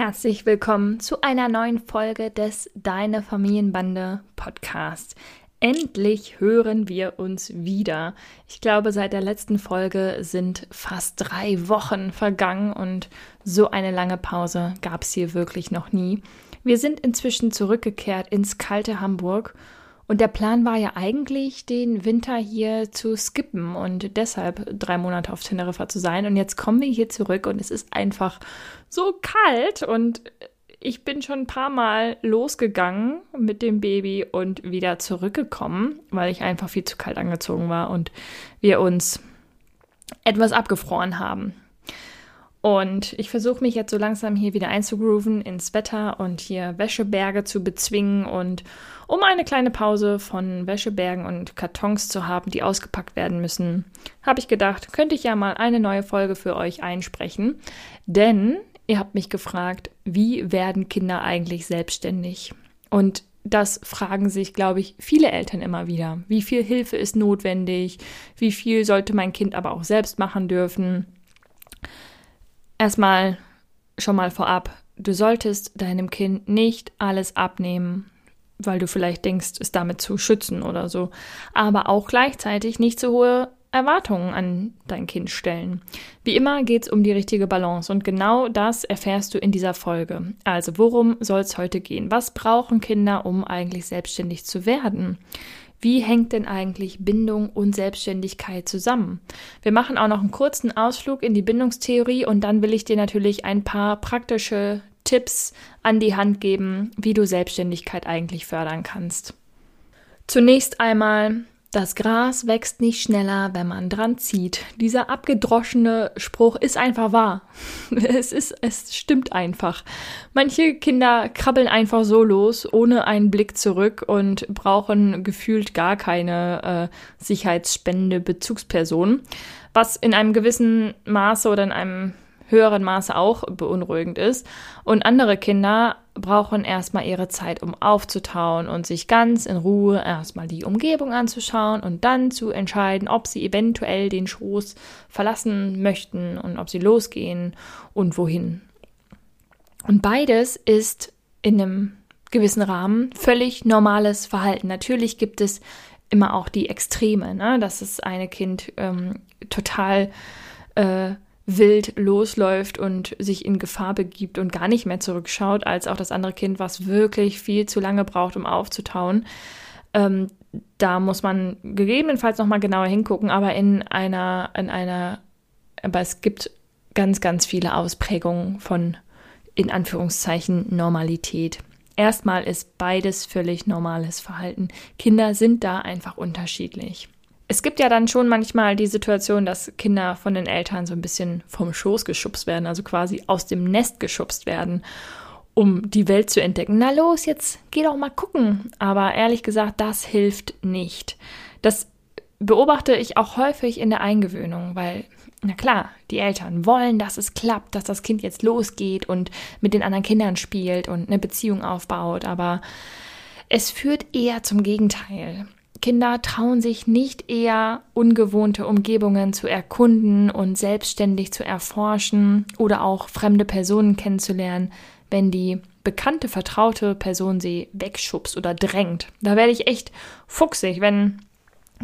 Herzlich willkommen zu einer neuen Folge des Deine Familienbande Podcast. Endlich hören wir uns wieder. Ich glaube, seit der letzten Folge sind fast drei Wochen vergangen und so eine lange Pause gab es hier wirklich noch nie. Wir sind inzwischen zurückgekehrt ins kalte Hamburg und der Plan war ja eigentlich, den Winter hier zu skippen und deshalb drei Monate auf Teneriffa zu sein. Und jetzt kommen wir hier zurück und es ist einfach so kalt und ich bin schon ein paar Mal losgegangen mit dem Baby und wieder zurückgekommen, weil ich einfach viel zu kalt angezogen war und wir uns etwas abgefroren haben. Und ich versuche mich jetzt so langsam hier wieder einzugrooven ins Wetter und hier Wäscheberge zu bezwingen. Und um eine kleine Pause von Wäschebergen und Kartons zu haben, die ausgepackt werden müssen, habe ich gedacht, könnte ich ja mal eine neue Folge für euch einsprechen. Denn ihr habt mich gefragt, wie werden Kinder eigentlich selbstständig? Und das fragen sich, glaube ich, viele Eltern immer wieder. Wie viel Hilfe ist notwendig? Wie viel sollte mein Kind aber auch selbst machen dürfen? Erstmal schon mal vorab, du solltest deinem Kind nicht alles abnehmen, weil du vielleicht denkst, es damit zu schützen oder so, aber auch gleichzeitig nicht so hohe Erwartungen an dein Kind stellen. Wie immer geht es um die richtige Balance und genau das erfährst du in dieser Folge. Also worum soll es heute gehen? Was brauchen Kinder, um eigentlich selbstständig zu werden? Wie hängt denn eigentlich Bindung und Selbstständigkeit zusammen? Wir machen auch noch einen kurzen Ausflug in die Bindungstheorie und dann will ich dir natürlich ein paar praktische Tipps an die Hand geben, wie du Selbstständigkeit eigentlich fördern kannst. Zunächst einmal das Gras wächst nicht schneller, wenn man dran zieht. Dieser abgedroschene Spruch ist einfach wahr. Es ist, es stimmt einfach. Manche Kinder krabbeln einfach so los, ohne einen Blick zurück und brauchen gefühlt gar keine äh, sicherheitsspendende Bezugsperson, was in einem gewissen Maße oder in einem höheren Maße auch beunruhigend ist. Und andere Kinder brauchen erstmal ihre Zeit, um aufzutauen und sich ganz in Ruhe erstmal die Umgebung anzuschauen und dann zu entscheiden, ob sie eventuell den Schoß verlassen möchten und ob sie losgehen und wohin. Und beides ist in einem gewissen Rahmen völlig normales Verhalten. Natürlich gibt es immer auch die Extreme, ne? dass das eine Kind ähm, total äh, wild losläuft und sich in Gefahr begibt und gar nicht mehr zurückschaut, als auch das andere Kind, was wirklich viel zu lange braucht, um aufzutauen. Ähm, da muss man gegebenenfalls noch mal genauer hingucken, aber in einer, in einer, aber es gibt ganz, ganz viele Ausprägungen von in Anführungszeichen Normalität. Erstmal ist beides völlig normales Verhalten. Kinder sind da einfach unterschiedlich. Es gibt ja dann schon manchmal die Situation, dass Kinder von den Eltern so ein bisschen vom Schoß geschubst werden, also quasi aus dem Nest geschubst werden, um die Welt zu entdecken. Na los, jetzt geh doch mal gucken. Aber ehrlich gesagt, das hilft nicht. Das beobachte ich auch häufig in der Eingewöhnung, weil, na klar, die Eltern wollen, dass es klappt, dass das Kind jetzt losgeht und mit den anderen Kindern spielt und eine Beziehung aufbaut, aber es führt eher zum Gegenteil. Kinder trauen sich nicht eher ungewohnte Umgebungen zu erkunden und selbstständig zu erforschen oder auch fremde Personen kennenzulernen, wenn die bekannte, vertraute Person sie wegschubst oder drängt. Da werde ich echt fuchsig, wenn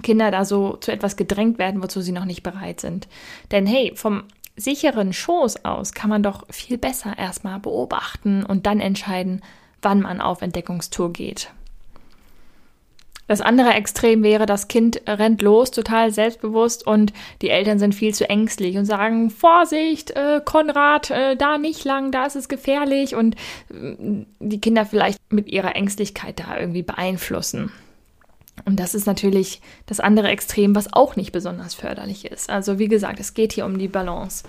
Kinder da so zu etwas gedrängt werden, wozu sie noch nicht bereit sind. Denn hey, vom sicheren Schoß aus kann man doch viel besser erstmal beobachten und dann entscheiden, wann man auf Entdeckungstour geht. Das andere Extrem wäre, das Kind rennt los, total selbstbewusst und die Eltern sind viel zu ängstlich und sagen, Vorsicht, äh, Konrad, äh, da nicht lang, da ist es gefährlich und äh, die Kinder vielleicht mit ihrer Ängstlichkeit da irgendwie beeinflussen. Und das ist natürlich das andere Extrem, was auch nicht besonders förderlich ist. Also wie gesagt, es geht hier um die Balance.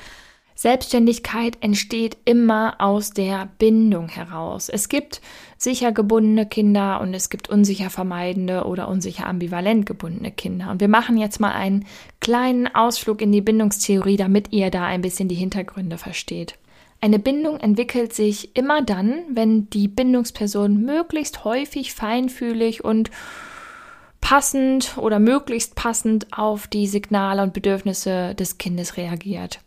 Selbstständigkeit entsteht immer aus der Bindung heraus. Es gibt sicher gebundene Kinder und es gibt unsicher vermeidende oder unsicher ambivalent gebundene Kinder. Und wir machen jetzt mal einen kleinen Ausflug in die Bindungstheorie, damit ihr da ein bisschen die Hintergründe versteht. Eine Bindung entwickelt sich immer dann, wenn die Bindungsperson möglichst häufig feinfühlig und passend oder möglichst passend auf die Signale und Bedürfnisse des Kindes reagiert.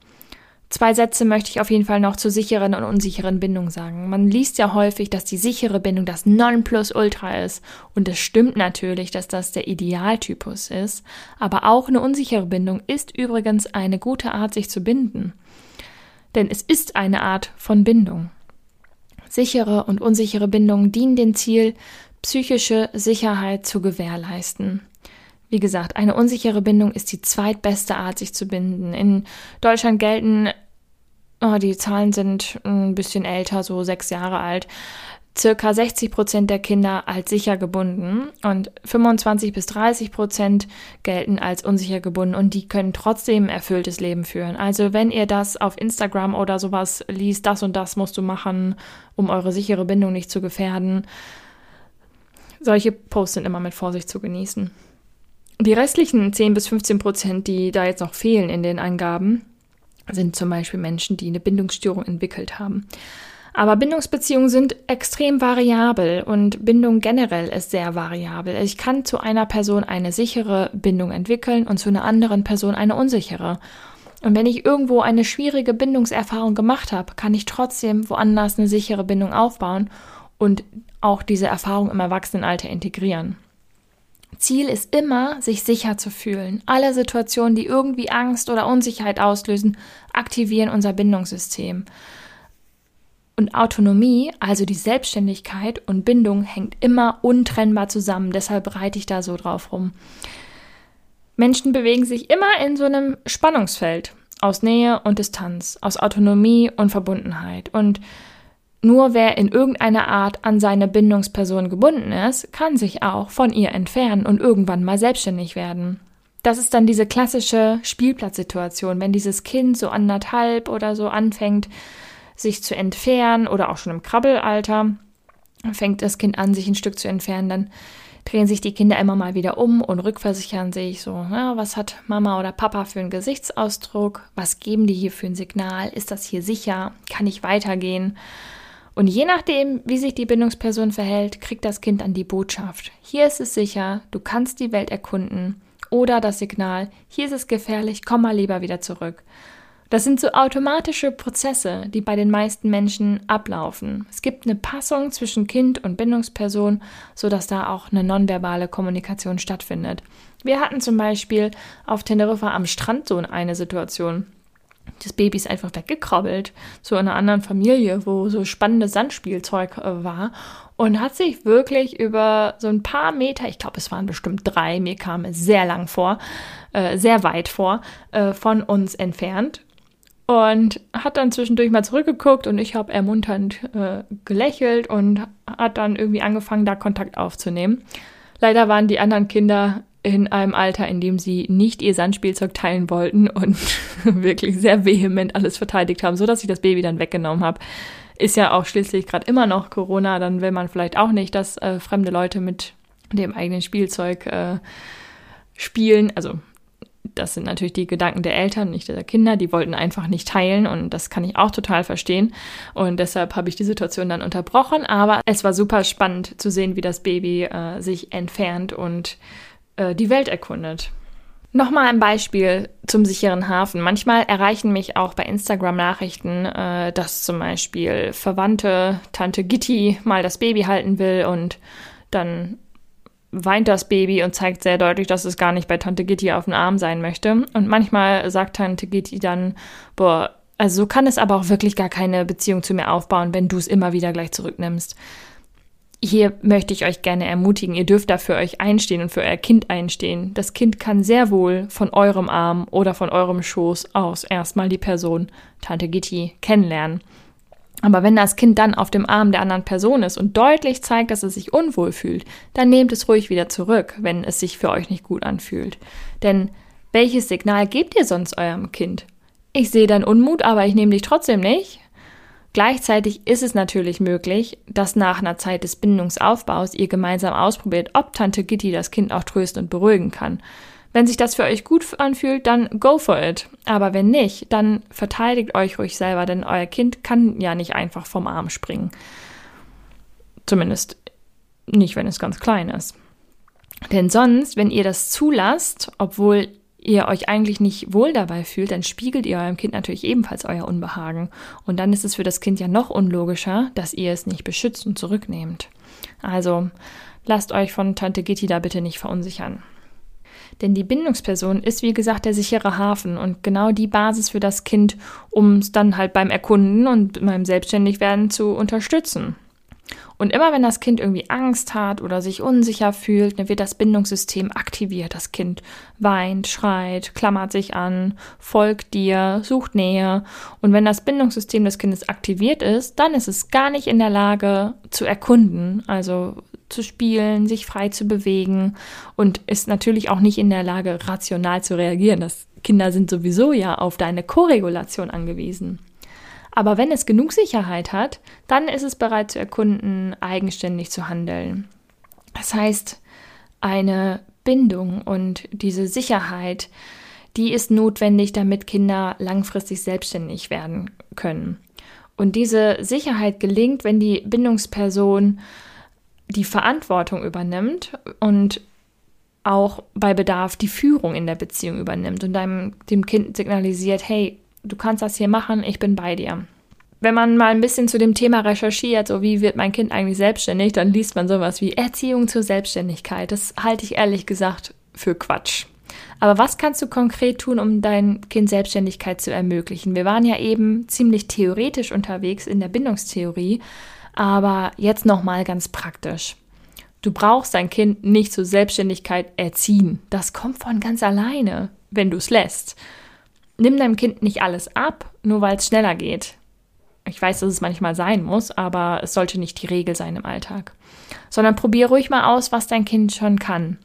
Zwei Sätze möchte ich auf jeden Fall noch zur sicheren und unsicheren Bindung sagen. Man liest ja häufig, dass die sichere Bindung das Nonplusultra ist. Und es stimmt natürlich, dass das der Idealtypus ist. Aber auch eine unsichere Bindung ist übrigens eine gute Art, sich zu binden. Denn es ist eine Art von Bindung. Sichere und unsichere Bindungen dienen dem Ziel, psychische Sicherheit zu gewährleisten. Wie gesagt, eine unsichere Bindung ist die zweitbeste Art, sich zu binden. In Deutschland gelten, oh, die Zahlen sind ein bisschen älter, so sechs Jahre alt, circa 60 Prozent der Kinder als sicher gebunden und 25 bis 30 Prozent gelten als unsicher gebunden und die können trotzdem ein erfülltes Leben führen. Also wenn ihr das auf Instagram oder sowas liest, das und das musst du machen, um eure sichere Bindung nicht zu gefährden, solche Posts sind immer mit Vorsicht zu genießen. Die restlichen 10 bis 15 Prozent, die da jetzt noch fehlen in den Angaben, sind zum Beispiel Menschen, die eine Bindungsstörung entwickelt haben. Aber Bindungsbeziehungen sind extrem variabel und Bindung generell ist sehr variabel. Ich kann zu einer Person eine sichere Bindung entwickeln und zu einer anderen Person eine unsichere. Und wenn ich irgendwo eine schwierige Bindungserfahrung gemacht habe, kann ich trotzdem woanders eine sichere Bindung aufbauen und auch diese Erfahrung im Erwachsenenalter integrieren. Ziel ist immer, sich sicher zu fühlen. Alle Situationen, die irgendwie Angst oder Unsicherheit auslösen, aktivieren unser Bindungssystem. Und Autonomie, also die Selbstständigkeit und Bindung, hängt immer untrennbar zusammen. Deshalb reite ich da so drauf rum. Menschen bewegen sich immer in so einem Spannungsfeld aus Nähe und Distanz, aus Autonomie und Verbundenheit. Und nur wer in irgendeiner Art an seine Bindungsperson gebunden ist, kann sich auch von ihr entfernen und irgendwann mal selbstständig werden. Das ist dann diese klassische Spielplatzsituation, wenn dieses Kind so anderthalb oder so anfängt, sich zu entfernen oder auch schon im Krabbelalter fängt das Kind an, sich ein Stück zu entfernen, dann drehen sich die Kinder immer mal wieder um und rückversichern sich so, ja, was hat Mama oder Papa für einen Gesichtsausdruck, was geben die hier für ein Signal, ist das hier sicher, kann ich weitergehen? Und je nachdem, wie sich die Bindungsperson verhält, kriegt das Kind dann die Botschaft. Hier ist es sicher, du kannst die Welt erkunden. Oder das Signal, hier ist es gefährlich, komm mal lieber wieder zurück. Das sind so automatische Prozesse, die bei den meisten Menschen ablaufen. Es gibt eine Passung zwischen Kind und Bindungsperson, sodass da auch eine nonverbale Kommunikation stattfindet. Wir hatten zum Beispiel auf Teneriffa am Strand so eine Situation das Baby ist einfach weggekrabbelt zu einer anderen Familie, wo so spannendes Sandspielzeug äh, war und hat sich wirklich über so ein paar Meter, ich glaube, es waren bestimmt drei, mir kam es sehr lang vor, äh, sehr weit vor, äh, von uns entfernt und hat dann zwischendurch mal zurückgeguckt und ich habe ermunternd äh, gelächelt und hat dann irgendwie angefangen, da Kontakt aufzunehmen. Leider waren die anderen Kinder in einem Alter, in dem sie nicht ihr Sandspielzeug teilen wollten und wirklich sehr vehement alles verteidigt haben, so dass ich das Baby dann weggenommen habe. Ist ja auch schließlich gerade immer noch Corona, dann will man vielleicht auch nicht, dass äh, fremde Leute mit dem eigenen Spielzeug äh, spielen. Also das sind natürlich die Gedanken der Eltern, nicht der Kinder. Die wollten einfach nicht teilen und das kann ich auch total verstehen. Und deshalb habe ich die Situation dann unterbrochen. Aber es war super spannend zu sehen, wie das Baby äh, sich entfernt und äh, die Welt erkundet. Nochmal ein Beispiel zum sicheren Hafen. Manchmal erreichen mich auch bei Instagram Nachrichten, äh, dass zum Beispiel Verwandte Tante Gitti mal das Baby halten will und dann weint das Baby und zeigt sehr deutlich, dass es gar nicht bei Tante Gitti auf dem Arm sein möchte. Und manchmal sagt Tante Gitti dann, boah, also so kann es aber auch wirklich gar keine Beziehung zu mir aufbauen, wenn du es immer wieder gleich zurücknimmst hier möchte ich euch gerne ermutigen, ihr dürft da für euch einstehen und für euer Kind einstehen. Das Kind kann sehr wohl von eurem Arm oder von eurem Schoß aus erstmal die Person Tante Gitti kennenlernen. Aber wenn das Kind dann auf dem Arm der anderen Person ist und deutlich zeigt, dass es sich unwohl fühlt, dann nehmt es ruhig wieder zurück, wenn es sich für euch nicht gut anfühlt. Denn welches Signal gebt ihr sonst eurem Kind? ich sehe deinen Unmut, aber ich nehme dich trotzdem nicht. Gleichzeitig ist es natürlich möglich, dass nach einer Zeit des Bindungsaufbaus ihr gemeinsam ausprobiert, ob Tante Gitti das Kind auch trösten und beruhigen kann. Wenn sich das für euch gut anfühlt, dann go for it. Aber wenn nicht, dann verteidigt euch ruhig selber, denn euer Kind kann ja nicht einfach vom Arm springen. Zumindest nicht, wenn es ganz klein ist. Denn sonst, wenn ihr das zulasst, obwohl ihr euch eigentlich nicht wohl dabei fühlt, dann spiegelt ihr eurem Kind natürlich ebenfalls euer Unbehagen. Und dann ist es für das Kind ja noch unlogischer, dass ihr es nicht beschützt und zurücknehmt. Also lasst euch von Tante Gitti da bitte nicht verunsichern. Denn die Bindungsperson ist, wie gesagt, der sichere Hafen und genau die Basis für das Kind, um es dann halt beim Erkunden und beim Selbstständigwerden zu unterstützen. Und immer wenn das Kind irgendwie Angst hat oder sich unsicher fühlt, dann wird das Bindungssystem aktiviert. Das Kind weint, schreit, klammert sich an, folgt dir, sucht Nähe. Und wenn das Bindungssystem des Kindes aktiviert ist, dann ist es gar nicht in der Lage zu erkunden, also zu spielen, sich frei zu bewegen und ist natürlich auch nicht in der Lage, rational zu reagieren. Das Kinder sind sowieso ja auf deine Koregulation angewiesen. Aber wenn es genug Sicherheit hat, dann ist es bereit zu erkunden, eigenständig zu handeln. Das heißt, eine Bindung und diese Sicherheit, die ist notwendig, damit Kinder langfristig selbstständig werden können. Und diese Sicherheit gelingt, wenn die Bindungsperson die Verantwortung übernimmt und auch bei Bedarf die Führung in der Beziehung übernimmt und deinem, dem Kind signalisiert, hey, du kannst das hier machen, ich bin bei dir. Wenn man mal ein bisschen zu dem Thema recherchiert, so wie wird mein Kind eigentlich selbstständig, dann liest man sowas wie Erziehung zur Selbstständigkeit. Das halte ich ehrlich gesagt für Quatsch. Aber was kannst du konkret tun, um dein Kind Selbstständigkeit zu ermöglichen? Wir waren ja eben ziemlich theoretisch unterwegs in der Bindungstheorie, aber jetzt noch mal ganz praktisch. Du brauchst dein Kind nicht zur Selbstständigkeit erziehen. Das kommt von ganz alleine, wenn du es lässt nimm deinem Kind nicht alles ab, nur weil es schneller geht. Ich weiß, dass es manchmal sein muss, aber es sollte nicht die Regel sein im Alltag. Sondern probier ruhig mal aus, was dein Kind schon kann.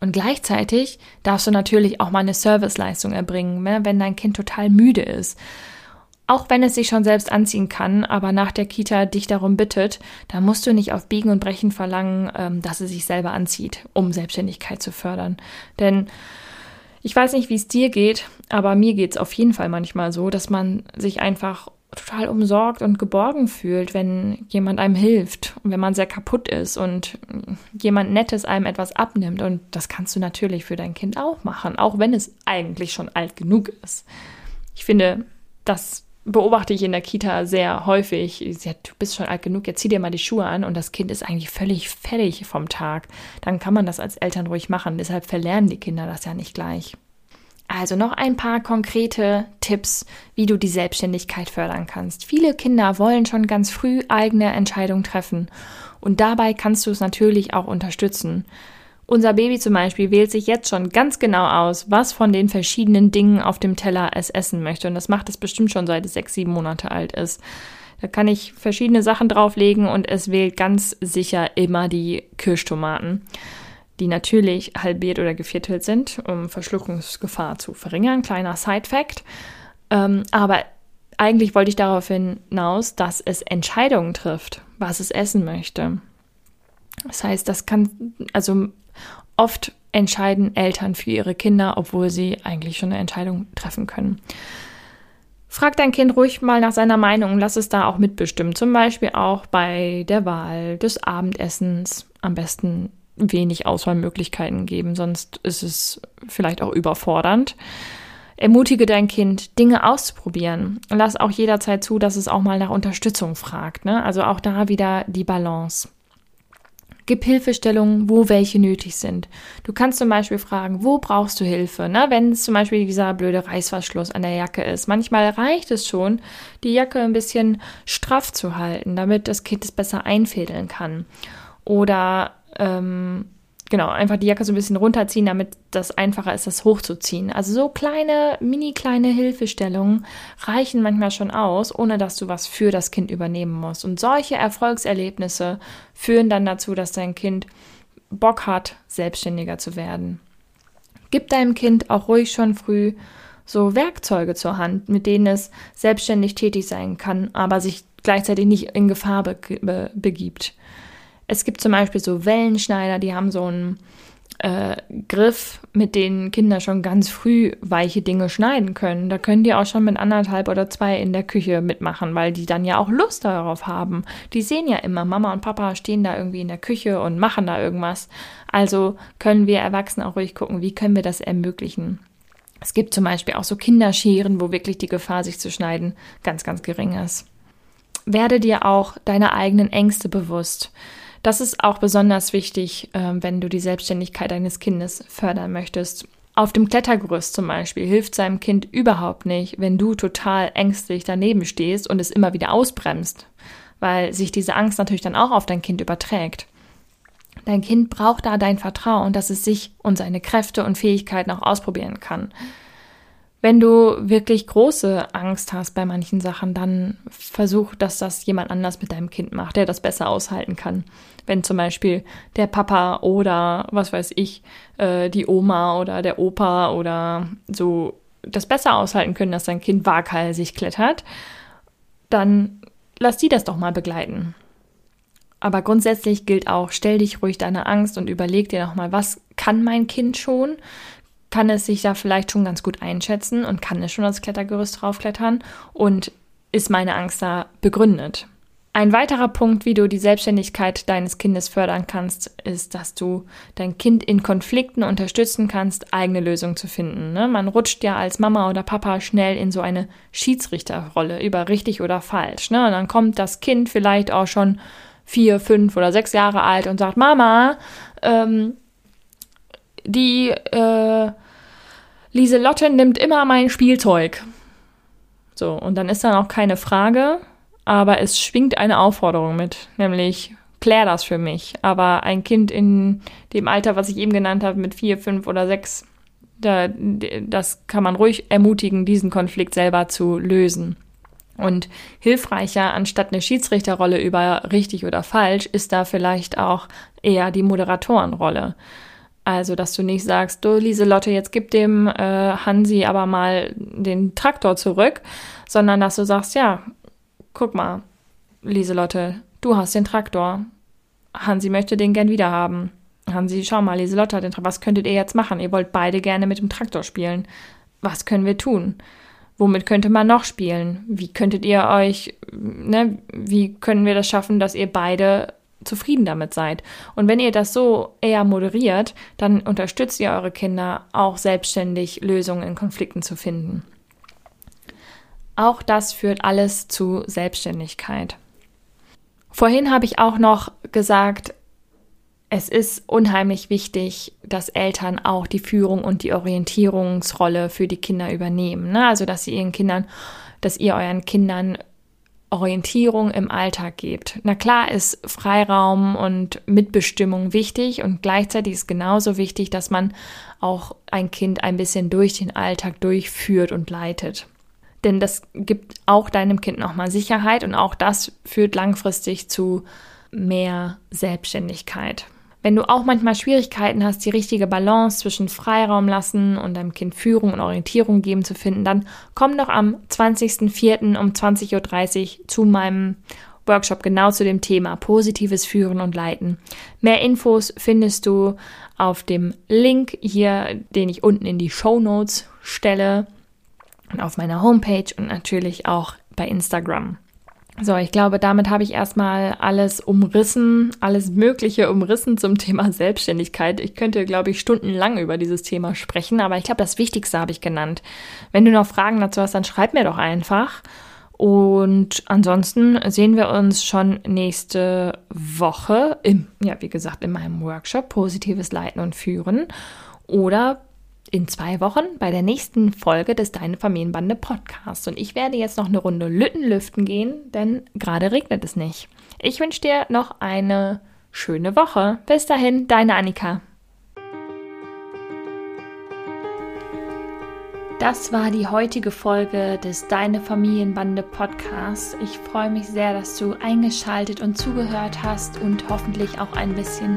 Und gleichzeitig darfst du natürlich auch mal eine Serviceleistung erbringen, ne, wenn dein Kind total müde ist. Auch wenn es sich schon selbst anziehen kann, aber nach der Kita dich darum bittet, dann musst du nicht auf Biegen und Brechen verlangen, ähm, dass es sich selber anzieht, um Selbstständigkeit zu fördern. Denn ich weiß nicht, wie es dir geht, aber mir geht es auf jeden Fall manchmal so, dass man sich einfach total umsorgt und geborgen fühlt, wenn jemand einem hilft und wenn man sehr kaputt ist und jemand Nettes einem etwas abnimmt. Und das kannst du natürlich für dein Kind auch machen, auch wenn es eigentlich schon alt genug ist. Ich finde, das beobachte ich in der Kita sehr häufig. Ja, du bist schon alt genug, jetzt zieh dir mal die Schuhe an und das Kind ist eigentlich völlig fertig vom Tag. Dann kann man das als Eltern ruhig machen. Deshalb verlernen die Kinder das ja nicht gleich. Also noch ein paar konkrete Tipps, wie du die Selbstständigkeit fördern kannst. Viele Kinder wollen schon ganz früh eigene Entscheidungen treffen und dabei kannst du es natürlich auch unterstützen. Unser Baby zum Beispiel wählt sich jetzt schon ganz genau aus, was von den verschiedenen Dingen auf dem Teller es essen möchte. Und das macht es bestimmt schon seit es sechs, sieben Monate alt ist. Da kann ich verschiedene Sachen drauflegen und es wählt ganz sicher immer die Kirschtomaten, die natürlich halbiert oder geviertelt sind, um Verschluckungsgefahr zu verringern. Kleiner Side-Fact. Ähm, aber eigentlich wollte ich darauf hinaus, dass es Entscheidungen trifft, was es essen möchte. Das heißt, das kann, also Oft entscheiden Eltern für ihre Kinder, obwohl sie eigentlich schon eine Entscheidung treffen können. Frag dein Kind ruhig mal nach seiner Meinung und lass es da auch mitbestimmen. Zum Beispiel auch bei der Wahl des Abendessens. Am besten wenig Auswahlmöglichkeiten geben, sonst ist es vielleicht auch überfordernd. Ermutige dein Kind, Dinge auszuprobieren. Lass auch jederzeit zu, dass es auch mal nach Unterstützung fragt. Ne? Also auch da wieder die Balance. Gib Hilfestellungen, wo welche nötig sind. Du kannst zum Beispiel fragen, wo brauchst du Hilfe? Ne? Wenn es zum Beispiel dieser blöde Reißverschluss an der Jacke ist. Manchmal reicht es schon, die Jacke ein bisschen straff zu halten, damit das Kind es besser einfädeln kann. Oder ähm, Genau, einfach die Jacke so ein bisschen runterziehen, damit das einfacher ist, das hochzuziehen. Also so kleine, mini kleine Hilfestellungen reichen manchmal schon aus, ohne dass du was für das Kind übernehmen musst. Und solche Erfolgserlebnisse führen dann dazu, dass dein Kind Bock hat, selbstständiger zu werden. Gib deinem Kind auch ruhig schon früh so Werkzeuge zur Hand, mit denen es selbstständig tätig sein kann, aber sich gleichzeitig nicht in Gefahr be be begibt. Es gibt zum Beispiel so Wellenschneider, die haben so einen äh, Griff, mit denen Kinder schon ganz früh weiche Dinge schneiden können. Da können die auch schon mit anderthalb oder zwei in der Küche mitmachen, weil die dann ja auch Lust darauf haben. Die sehen ja immer, Mama und Papa stehen da irgendwie in der Küche und machen da irgendwas. Also können wir Erwachsene auch ruhig gucken, wie können wir das ermöglichen. Es gibt zum Beispiel auch so Kinderscheren, wo wirklich die Gefahr, sich zu schneiden, ganz, ganz gering ist. Werde dir auch deine eigenen Ängste bewusst. Das ist auch besonders wichtig, ähm, wenn du die Selbstständigkeit deines Kindes fördern möchtest. Auf dem Klettergerüst zum Beispiel hilft seinem Kind überhaupt nicht, wenn du total ängstlich daneben stehst und es immer wieder ausbremst, weil sich diese Angst natürlich dann auch auf dein Kind überträgt. Dein Kind braucht da dein Vertrauen, dass es sich und seine Kräfte und Fähigkeiten auch ausprobieren kann. Wenn du wirklich große Angst hast bei manchen Sachen, dann versuch, dass das jemand anders mit deinem Kind macht, der das besser aushalten kann. Wenn zum Beispiel der Papa oder was weiß ich, äh, die Oma oder der Opa oder so das besser aushalten können, dass dein Kind waghalsig klettert, dann lass die das doch mal begleiten. Aber grundsätzlich gilt auch, stell dich ruhig deine Angst und überleg dir nochmal, was kann mein Kind schon? Kann es sich da vielleicht schon ganz gut einschätzen und kann es schon das Klettergerüst draufklettern und ist meine Angst da begründet. Ein weiterer Punkt, wie du die Selbstständigkeit deines Kindes fördern kannst, ist, dass du dein Kind in Konflikten unterstützen kannst, eigene Lösungen zu finden. Ne? Man rutscht ja als Mama oder Papa schnell in so eine Schiedsrichterrolle über richtig oder falsch. Ne? Und dann kommt das Kind vielleicht auch schon vier, fünf oder sechs Jahre alt und sagt, Mama, ähm, die äh, Lieselotte nimmt immer mein Spielzeug. So, und dann ist dann auch keine Frage, aber es schwingt eine Aufforderung mit, nämlich klär das für mich. Aber ein Kind in dem Alter, was ich eben genannt habe, mit vier, fünf oder sechs, da, das kann man ruhig ermutigen, diesen Konflikt selber zu lösen. Und hilfreicher, anstatt eine Schiedsrichterrolle über richtig oder falsch, ist da vielleicht auch eher die Moderatorenrolle. Also, dass du nicht sagst, du Lieselotte, jetzt gib dem äh, Hansi aber mal den Traktor zurück, sondern dass du sagst, ja, guck mal, Lieselotte, du hast den Traktor. Hansi möchte den gern wieder haben. Hansi, schau mal, Lieselotte hat den Traktor. Was könntet ihr jetzt machen? Ihr wollt beide gerne mit dem Traktor spielen. Was können wir tun? Womit könnte man noch spielen? Wie könntet ihr euch, ne, wie können wir das schaffen, dass ihr beide zufrieden damit seid. Und wenn ihr das so eher moderiert, dann unterstützt ihr eure Kinder auch selbstständig Lösungen in Konflikten zu finden. Auch das führt alles zu Selbstständigkeit. Vorhin habe ich auch noch gesagt, es ist unheimlich wichtig, dass Eltern auch die Führung und die Orientierungsrolle für die Kinder übernehmen. Ne? Also, dass sie ihren Kindern, dass ihr euren Kindern Orientierung im Alltag gebt. Na klar ist Freiraum und Mitbestimmung wichtig und gleichzeitig ist genauso wichtig, dass man auch ein Kind ein bisschen durch den Alltag durchführt und leitet. Denn das gibt auch deinem Kind nochmal Sicherheit und auch das führt langfristig zu mehr Selbstständigkeit. Wenn du auch manchmal Schwierigkeiten hast, die richtige Balance zwischen Freiraum lassen und deinem Kind Führung und Orientierung geben zu finden, dann komm doch am 20.04. um 20.30 Uhr zu meinem Workshop genau zu dem Thema positives Führen und Leiten. Mehr Infos findest du auf dem Link hier, den ich unten in die Show Notes stelle und auf meiner Homepage und natürlich auch bei Instagram. So, ich glaube, damit habe ich erstmal alles umrissen, alles Mögliche umrissen zum Thema Selbstständigkeit. Ich könnte, glaube ich, stundenlang über dieses Thema sprechen, aber ich glaube, das Wichtigste habe ich genannt. Wenn du noch Fragen dazu hast, dann schreib mir doch einfach. Und ansonsten sehen wir uns schon nächste Woche im, ja, wie gesagt, in meinem Workshop Positives Leiten und Führen oder in zwei Wochen bei der nächsten Folge des Deine Familienbande Podcasts. Und ich werde jetzt noch eine Runde Lütten lüften gehen, denn gerade regnet es nicht. Ich wünsche dir noch eine schöne Woche. Bis dahin, deine Annika. Das war die heutige Folge des Deine Familienbande Podcasts. Ich freue mich sehr, dass du eingeschaltet und zugehört hast und hoffentlich auch ein bisschen